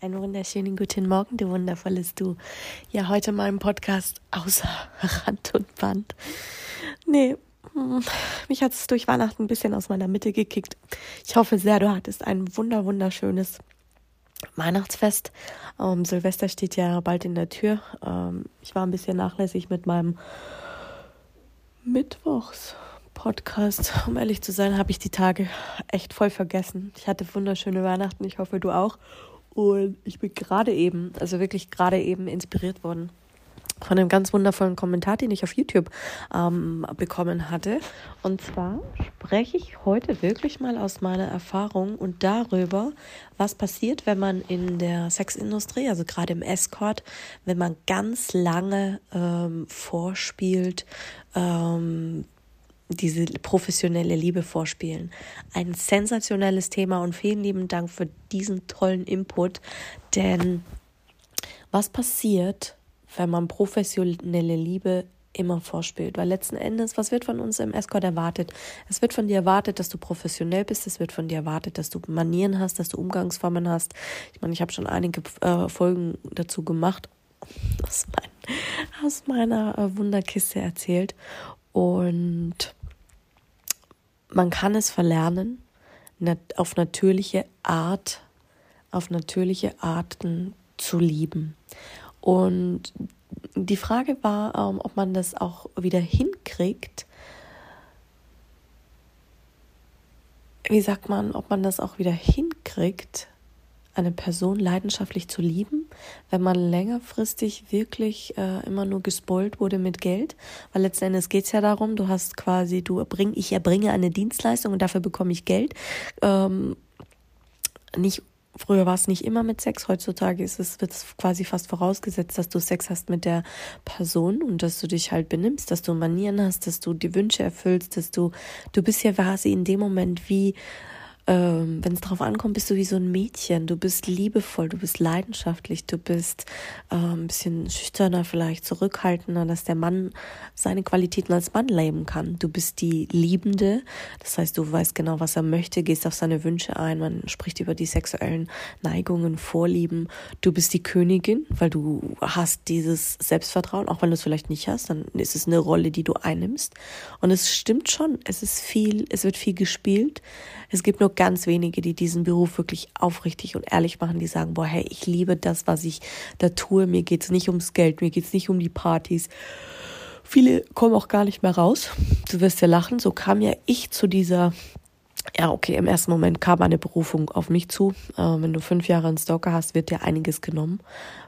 Einen wunderschönen guten Morgen, du wundervolles Du. Ja, heute mal im Podcast außer Rand und Band. Nee, hm, mich hat es durch Weihnachten ein bisschen aus meiner Mitte gekickt. Ich hoffe sehr, du hattest ein wunder, wunderschönes Weihnachtsfest. Ähm, Silvester steht ja bald in der Tür. Ähm, ich war ein bisschen nachlässig mit meinem Mittwochs-Podcast. Um ehrlich zu sein, habe ich die Tage echt voll vergessen. Ich hatte wunderschöne Weihnachten. Ich hoffe, du auch. Und ich bin gerade eben, also wirklich gerade eben inspiriert worden von einem ganz wundervollen Kommentar, den ich auf YouTube ähm, bekommen hatte. Und zwar spreche ich heute wirklich mal aus meiner Erfahrung und darüber, was passiert, wenn man in der Sexindustrie, also gerade im Escort, wenn man ganz lange ähm, vorspielt, ähm, diese professionelle Liebe vorspielen. Ein sensationelles Thema und vielen lieben Dank für diesen tollen Input. Denn was passiert, wenn man professionelle Liebe immer vorspielt. Weil letzten Endes, was wird von uns im Escort erwartet? Es wird von dir erwartet, dass du professionell bist. Es wird von dir erwartet, dass du Manieren hast, dass du Umgangsformen hast. Ich meine, ich habe schon einige äh, Folgen dazu gemacht, aus, mein, aus meiner äh, Wunderkiste erzählt. Und man kann es verlernen, auf natürliche Art, auf natürliche Arten zu lieben. Und die Frage war, ähm, ob man das auch wieder hinkriegt. Wie sagt man, ob man das auch wieder hinkriegt, eine Person leidenschaftlich zu lieben, wenn man längerfristig wirklich äh, immer nur gespoilt wurde mit Geld. Weil letzten Endes geht es ja darum, du hast quasi, du erbring, ich erbringe eine Dienstleistung und dafür bekomme ich Geld. Ähm, nicht Früher war es nicht immer mit Sex, heutzutage ist es, wird es quasi fast vorausgesetzt, dass du Sex hast mit der Person und dass du dich halt benimmst, dass du Manieren hast, dass du die Wünsche erfüllst, dass du, du bist ja quasi in dem Moment wie ähm, wenn es darauf ankommt, bist du wie so ein Mädchen. Du bist liebevoll, du bist leidenschaftlich, du bist äh, ein bisschen schüchterner, vielleicht zurückhaltender, dass der Mann seine Qualitäten als Mann leben kann. Du bist die Liebende, das heißt, du weißt genau, was er möchte, gehst auf seine Wünsche ein, man spricht über die sexuellen Neigungen, Vorlieben. Du bist die Königin, weil du hast dieses Selbstvertrauen, auch wenn du es vielleicht nicht hast, dann ist es eine Rolle, die du einnimmst. Und es stimmt schon, es ist viel, es wird viel gespielt. Es gibt nur ganz wenige, die diesen Beruf wirklich aufrichtig und ehrlich machen, die sagen, boah, hey, ich liebe das, was ich da tue. Mir geht's nicht ums Geld, mir geht's nicht um die Partys. Viele kommen auch gar nicht mehr raus. Du wirst ja lachen. So kam ja ich zu dieser ja, okay, im ersten Moment kam eine Berufung auf mich zu. Äh, wenn du fünf Jahre einen Stalker hast, wird dir einiges genommen.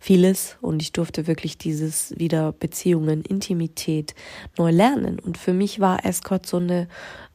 Vieles. Und ich durfte wirklich dieses wieder Beziehungen, Intimität neu lernen. Und für mich war Escort so eine,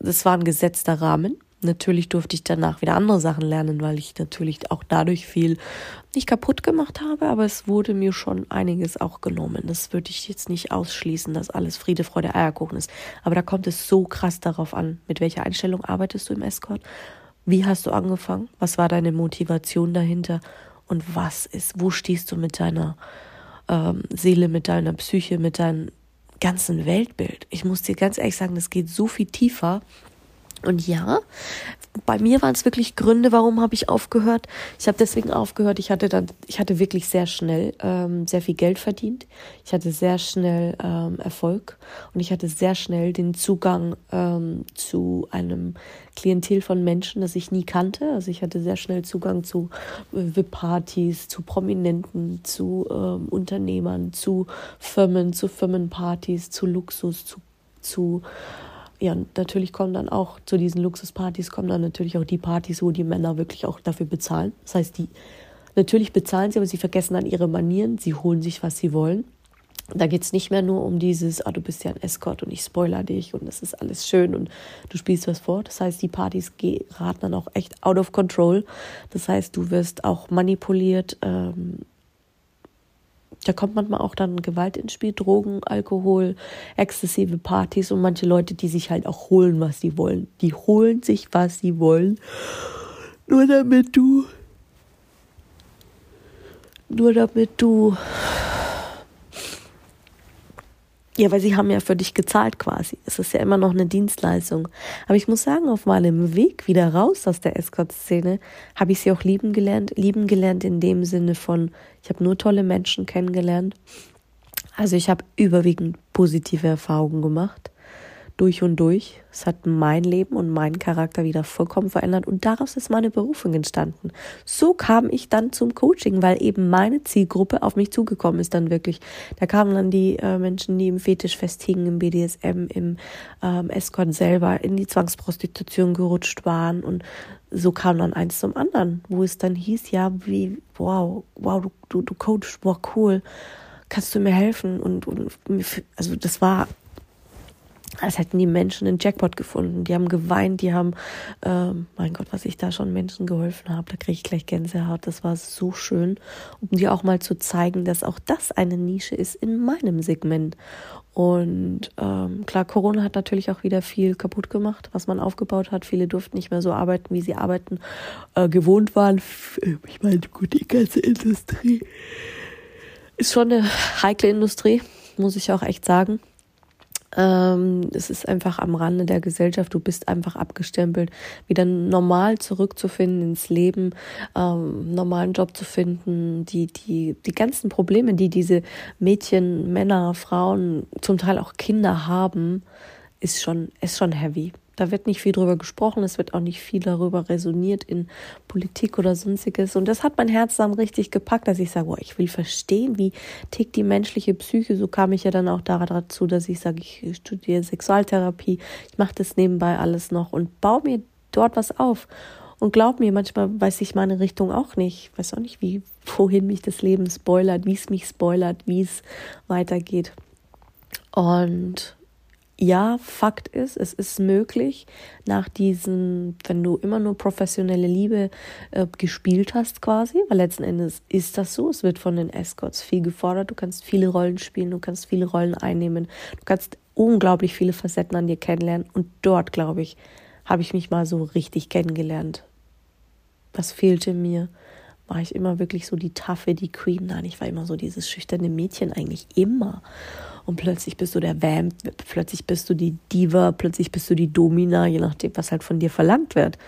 das war ein gesetzter Rahmen. Natürlich durfte ich danach wieder andere Sachen lernen, weil ich natürlich auch dadurch viel nicht kaputt gemacht habe, aber es wurde mir schon einiges auch genommen. Das würde ich jetzt nicht ausschließen, dass alles Friede, Freude, Eierkuchen ist. Aber da kommt es so krass darauf an, mit welcher Einstellung arbeitest du im Escort? Wie hast du angefangen? Was war deine Motivation dahinter? Und was ist, wo stehst du mit deiner ähm, Seele, mit deiner Psyche, mit deinem ganzen Weltbild? Ich muss dir ganz ehrlich sagen, das geht so viel tiefer und ja, bei mir waren es wirklich Gründe, warum habe ich aufgehört. Ich habe deswegen aufgehört. Ich hatte dann, ich hatte wirklich sehr schnell ähm, sehr viel Geld verdient. Ich hatte sehr schnell ähm, Erfolg und ich hatte sehr schnell den Zugang ähm, zu einem Klientel von Menschen, das ich nie kannte. Also ich hatte sehr schnell Zugang zu äh, VIP-Partys, zu Prominenten, zu ähm, Unternehmern, zu Firmen, zu Firmenpartys, zu Luxus, zu zu ja, natürlich kommen dann auch zu diesen Luxuspartys kommen dann natürlich auch die Partys, wo die Männer wirklich auch dafür bezahlen. Das heißt, die natürlich bezahlen sie, aber sie vergessen dann ihre Manieren, sie holen sich, was sie wollen. Da geht es nicht mehr nur um dieses, ah, du bist ja ein Escort und ich spoiler dich und das ist alles schön und du spielst was vor. Das heißt, die Partys geraten dann auch echt out of control. Das heißt, du wirst auch manipuliert, ähm, Da kommt manchmal auch dann Gewalt ins Spiel, Drogen, Alkohol, exzessive Partys und manche Leute, die sich halt auch holen, was sie wollen. Die holen sich, was sie wollen. Nur damit du. Nur damit du ja, weil sie haben ja für dich gezahlt quasi. Es ist ja immer noch eine Dienstleistung. Aber ich muss sagen, auf meinem Weg wieder raus aus der Escort-Szene habe ich sie auch lieben gelernt. Lieben gelernt in dem Sinne von, ich habe nur tolle Menschen kennengelernt. Also ich habe überwiegend positive Erfahrungen gemacht durch und durch. Es hat mein Leben und meinen Charakter wieder vollkommen verändert und daraus ist meine Berufung entstanden. So kam ich dann zum Coaching, weil eben meine Zielgruppe auf mich zugekommen ist dann wirklich. Da kamen dann die äh, Menschen, die im Fetisch festhingen, im BDSM, im ähm, Escort selber, in die Zwangsprostitution gerutscht waren und so kam dann eins zum anderen, wo es dann hieß, ja, wie, wow, wow, du, du, du coachst, wow, cool, kannst du mir helfen? Und, und also das war als hätten die Menschen einen Jackpot gefunden. Die haben geweint, die haben, ähm, mein Gott, was ich da schon Menschen geholfen habe, da kriege ich gleich Gänsehaut. Das war so schön, um dir auch mal zu zeigen, dass auch das eine Nische ist in meinem Segment. Und ähm, klar, Corona hat natürlich auch wieder viel kaputt gemacht, was man aufgebaut hat. Viele durften nicht mehr so arbeiten, wie sie arbeiten äh, gewohnt waren. Ich meine, gut, die ganze Industrie ist schon eine heikle Industrie, muss ich auch echt sagen. Ähm, es ist einfach am Rande der Gesellschaft. Du bist einfach abgestempelt. Wieder normal zurückzufinden ins Leben, ähm, normalen Job zu finden, die, die, die ganzen Probleme, die diese Mädchen, Männer, Frauen, zum Teil auch Kinder haben, ist schon, ist schon heavy. Da wird nicht viel drüber gesprochen, es wird auch nicht viel darüber resoniert in Politik oder sonstiges. Und das hat mein Herz dann richtig gepackt, dass ich sage, boah, ich will verstehen, wie tickt die menschliche Psyche. So kam ich ja dann auch dazu, dass ich sage, ich studiere Sexualtherapie, ich mache das nebenbei alles noch und baue mir dort was auf. Und glaub mir, manchmal weiß ich meine Richtung auch nicht. Ich weiß auch nicht, wie, wohin mich das Leben spoilert, wie es mich spoilert, wie es weitergeht. Und ja, Fakt ist, es ist möglich, nach diesem, wenn du immer nur professionelle Liebe äh, gespielt hast, quasi, weil letzten Endes ist das so. Es wird von den Escorts viel gefordert. Du kannst viele Rollen spielen, du kannst viele Rollen einnehmen, du kannst unglaublich viele Facetten an dir kennenlernen. Und dort, glaube ich, habe ich mich mal so richtig kennengelernt. Was fehlte mir? War ich immer wirklich so die Taffe, die Queen? Nein, ich war immer so dieses schüchterne Mädchen eigentlich immer und plötzlich bist du der Vamp, plötzlich bist du die Diva, plötzlich bist du die Domina, je nachdem, was halt von dir verlangt wird.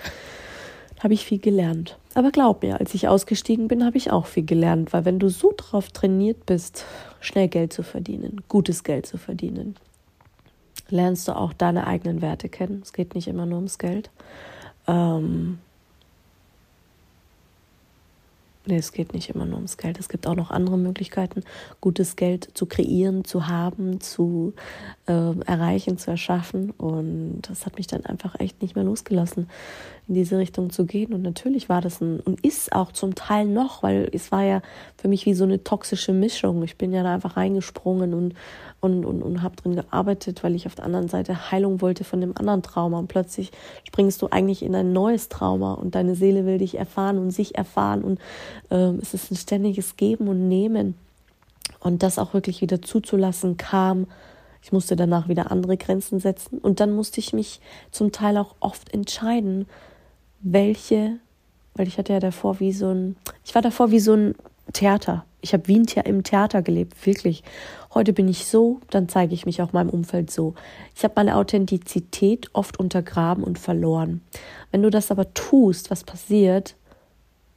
Da habe ich viel gelernt. Aber glaub mir, als ich ausgestiegen bin, habe ich auch viel gelernt, weil wenn du so drauf trainiert bist, schnell Geld zu verdienen, gutes Geld zu verdienen, lernst du auch deine eigenen Werte kennen. Es geht nicht immer nur ums Geld. Ähm, Nee, es geht nicht immer nur ums Geld. Es gibt auch noch andere Möglichkeiten, gutes Geld zu kreieren, zu haben, zu äh, erreichen, zu erschaffen. Und das hat mich dann einfach echt nicht mehr losgelassen, in diese Richtung zu gehen. Und natürlich war das ein, und ist auch zum Teil noch, weil es war ja für mich wie so eine toxische Mischung. Ich bin ja da einfach reingesprungen und und, und, und habe drin gearbeitet, weil ich auf der anderen Seite Heilung wollte von dem anderen Trauma. Und plötzlich springst du eigentlich in ein neues Trauma und deine Seele will dich erfahren und sich erfahren. Und ähm, es ist ein ständiges Geben und Nehmen. Und das auch wirklich wieder zuzulassen kam. Ich musste danach wieder andere Grenzen setzen. Und dann musste ich mich zum Teil auch oft entscheiden, welche, weil ich hatte ja davor wie so ein, ich war davor wie so ein Theater. Ich habe wie ein The im Theater gelebt, wirklich. Heute bin ich so, dann zeige ich mich auch meinem Umfeld so. Ich habe meine Authentizität oft untergraben und verloren. Wenn du das aber tust, was passiert?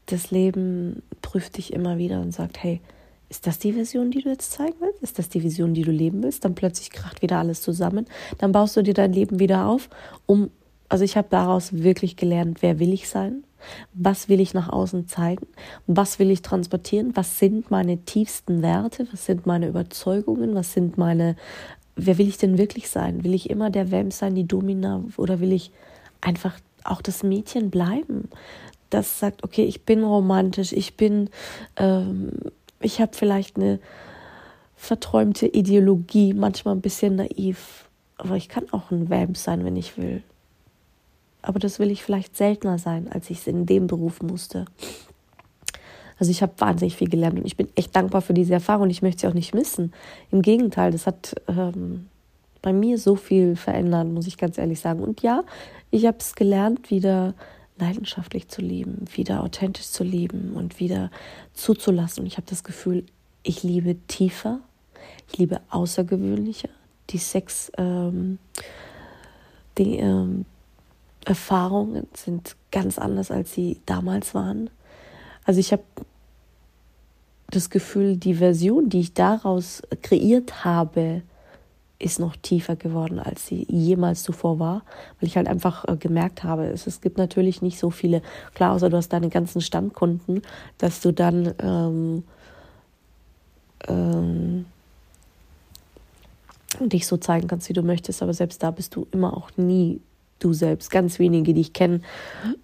Das Leben prüft dich immer wieder und sagt, hey, ist das die Vision, die du jetzt zeigen willst? Ist das die Vision, die du leben willst? Dann plötzlich kracht wieder alles zusammen. Dann baust du dir dein Leben wieder auf, um also ich habe daraus wirklich gelernt, wer will ich sein? Was will ich nach außen zeigen? Was will ich transportieren? Was sind meine tiefsten Werte? Was sind meine Überzeugungen? Was sind meine, wer will ich denn wirklich sein? Will ich immer der Vamp sein, die Domina? Oder will ich einfach auch das Mädchen bleiben? Das sagt, okay, ich bin romantisch, ich bin, ähm, ich habe vielleicht eine verträumte Ideologie, manchmal ein bisschen naiv, aber ich kann auch ein Vamp sein, wenn ich will aber das will ich vielleicht seltener sein, als ich es in dem Beruf musste. Also ich habe wahnsinnig viel gelernt und ich bin echt dankbar für diese Erfahrung und ich möchte sie auch nicht missen. Im Gegenteil, das hat ähm, bei mir so viel verändert, muss ich ganz ehrlich sagen. Und ja, ich habe es gelernt, wieder leidenschaftlich zu lieben, wieder authentisch zu lieben und wieder zuzulassen. Und ich habe das Gefühl, ich liebe tiefer, ich liebe außergewöhnlicher. Die Sex, ähm, die ähm, Erfahrungen sind ganz anders, als sie damals waren. Also ich habe das Gefühl, die Version, die ich daraus kreiert habe, ist noch tiefer geworden, als sie jemals zuvor war, weil ich halt einfach äh, gemerkt habe, es, es gibt natürlich nicht so viele, klar, außer du hast deine ganzen Stammkunden, dass du dann ähm, ähm, dich so zeigen kannst, wie du möchtest, aber selbst da bist du immer auch nie du selbst. Ganz wenige, die ich kenne,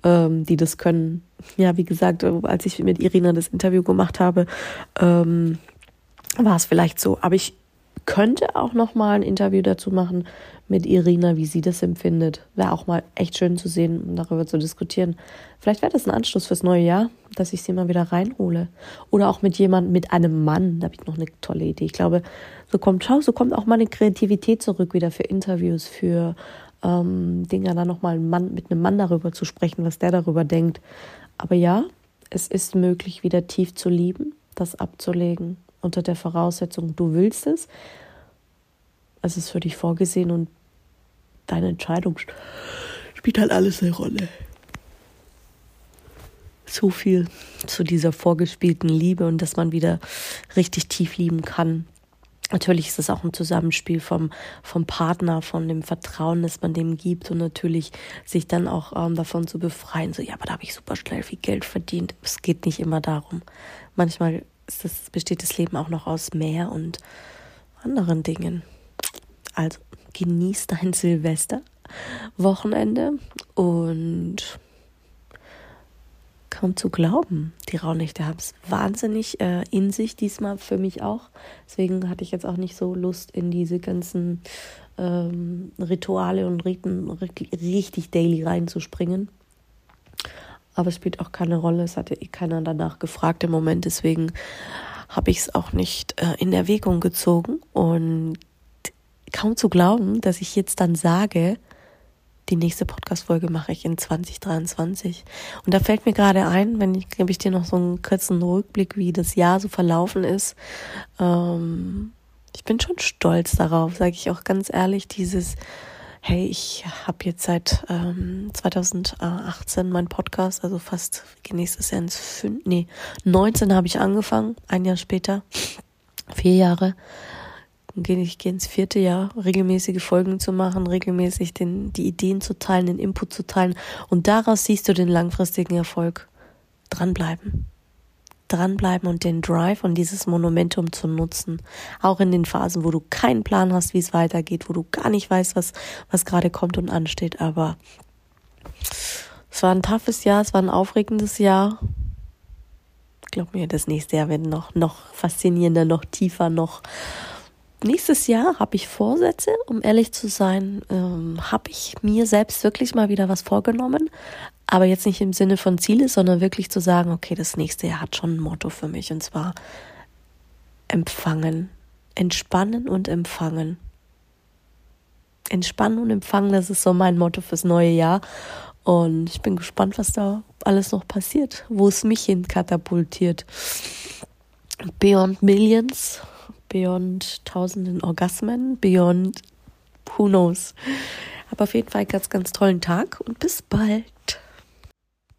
ähm, die das können. Ja, wie gesagt, als ich mit Irina das Interview gemacht habe, ähm, war es vielleicht so. Aber ich könnte auch noch mal ein Interview dazu machen mit Irina, wie sie das empfindet. Wäre auch mal echt schön zu sehen und darüber zu diskutieren. Vielleicht wäre das ein Anschluss fürs neue Jahr, dass ich sie mal wieder reinhole. Oder auch mit jemandem, mit einem Mann. Da habe ich noch eine tolle Idee. Ich glaube, so kommt, schau, so kommt auch meine Kreativität zurück wieder für Interviews, für ähm, Dinge dann nochmal mit einem Mann darüber zu sprechen, was der darüber denkt. Aber ja, es ist möglich, wieder tief zu lieben, das abzulegen unter der Voraussetzung, du willst es. Es ist für dich vorgesehen und deine Entscheidung spielt halt alles eine Rolle. So viel zu dieser vorgespielten Liebe und dass man wieder richtig tief lieben kann. Natürlich ist es auch ein Zusammenspiel vom, vom Partner, von dem Vertrauen, das man dem gibt und natürlich sich dann auch ähm, davon zu befreien. So, ja, aber da habe ich super schnell viel Geld verdient. Es geht nicht immer darum. Manchmal das, besteht das Leben auch noch aus mehr und anderen Dingen. Also genieß dein Silvester-Wochenende und kaum zu glauben, die Raunächte haben es wahnsinnig äh, in sich, diesmal für mich auch. Deswegen hatte ich jetzt auch nicht so Lust, in diese ganzen ähm, Rituale und Riten richtig daily reinzuspringen. Aber es spielt auch keine Rolle. Es hatte eh keiner danach gefragt im Moment. Deswegen habe ich es auch nicht äh, in Erwägung gezogen. Und kaum zu glauben, dass ich jetzt dann sage, die nächste Podcast-Folge mache ich in 2023. Und da fällt mir gerade ein, wenn ich, gebe ich dir noch so einen kurzen Rückblick, wie das Jahr so verlaufen ist. Ähm, ich bin schon stolz darauf, sage ich auch ganz ehrlich, dieses hey, ich habe jetzt seit ähm, 2018 meinen Podcast, also fast nächstes Jahr ins fünf, nee, 19 habe ich angefangen, ein Jahr später, vier Jahre. Gehe ich gehe ins vierte Jahr, regelmäßige Folgen zu machen, regelmäßig den, die Ideen zu teilen, den Input zu teilen. Und daraus siehst du den langfristigen Erfolg. Dranbleiben dranbleiben und den Drive und dieses Monumentum zu nutzen. Auch in den Phasen, wo du keinen Plan hast, wie es weitergeht, wo du gar nicht weißt, was, was gerade kommt und ansteht. Aber es war ein toughes Jahr, es war ein aufregendes Jahr. Glaub mir, das nächste Jahr wird noch, noch faszinierender, noch tiefer, noch. Nächstes Jahr habe ich Vorsätze, um ehrlich zu sein, ähm, habe ich mir selbst wirklich mal wieder was vorgenommen. Aber jetzt nicht im Sinne von Ziele, sondern wirklich zu sagen, okay, das nächste Jahr hat schon ein Motto für mich und zwar empfangen. Entspannen und empfangen. Entspannen und empfangen, das ist so mein Motto fürs neue Jahr. Und ich bin gespannt, was da alles noch passiert, wo es mich hin katapultiert. Beyond Millions, beyond tausenden Orgasmen, beyond who knows. Aber auf jeden Fall einen ganz, ganz tollen Tag und bis bald.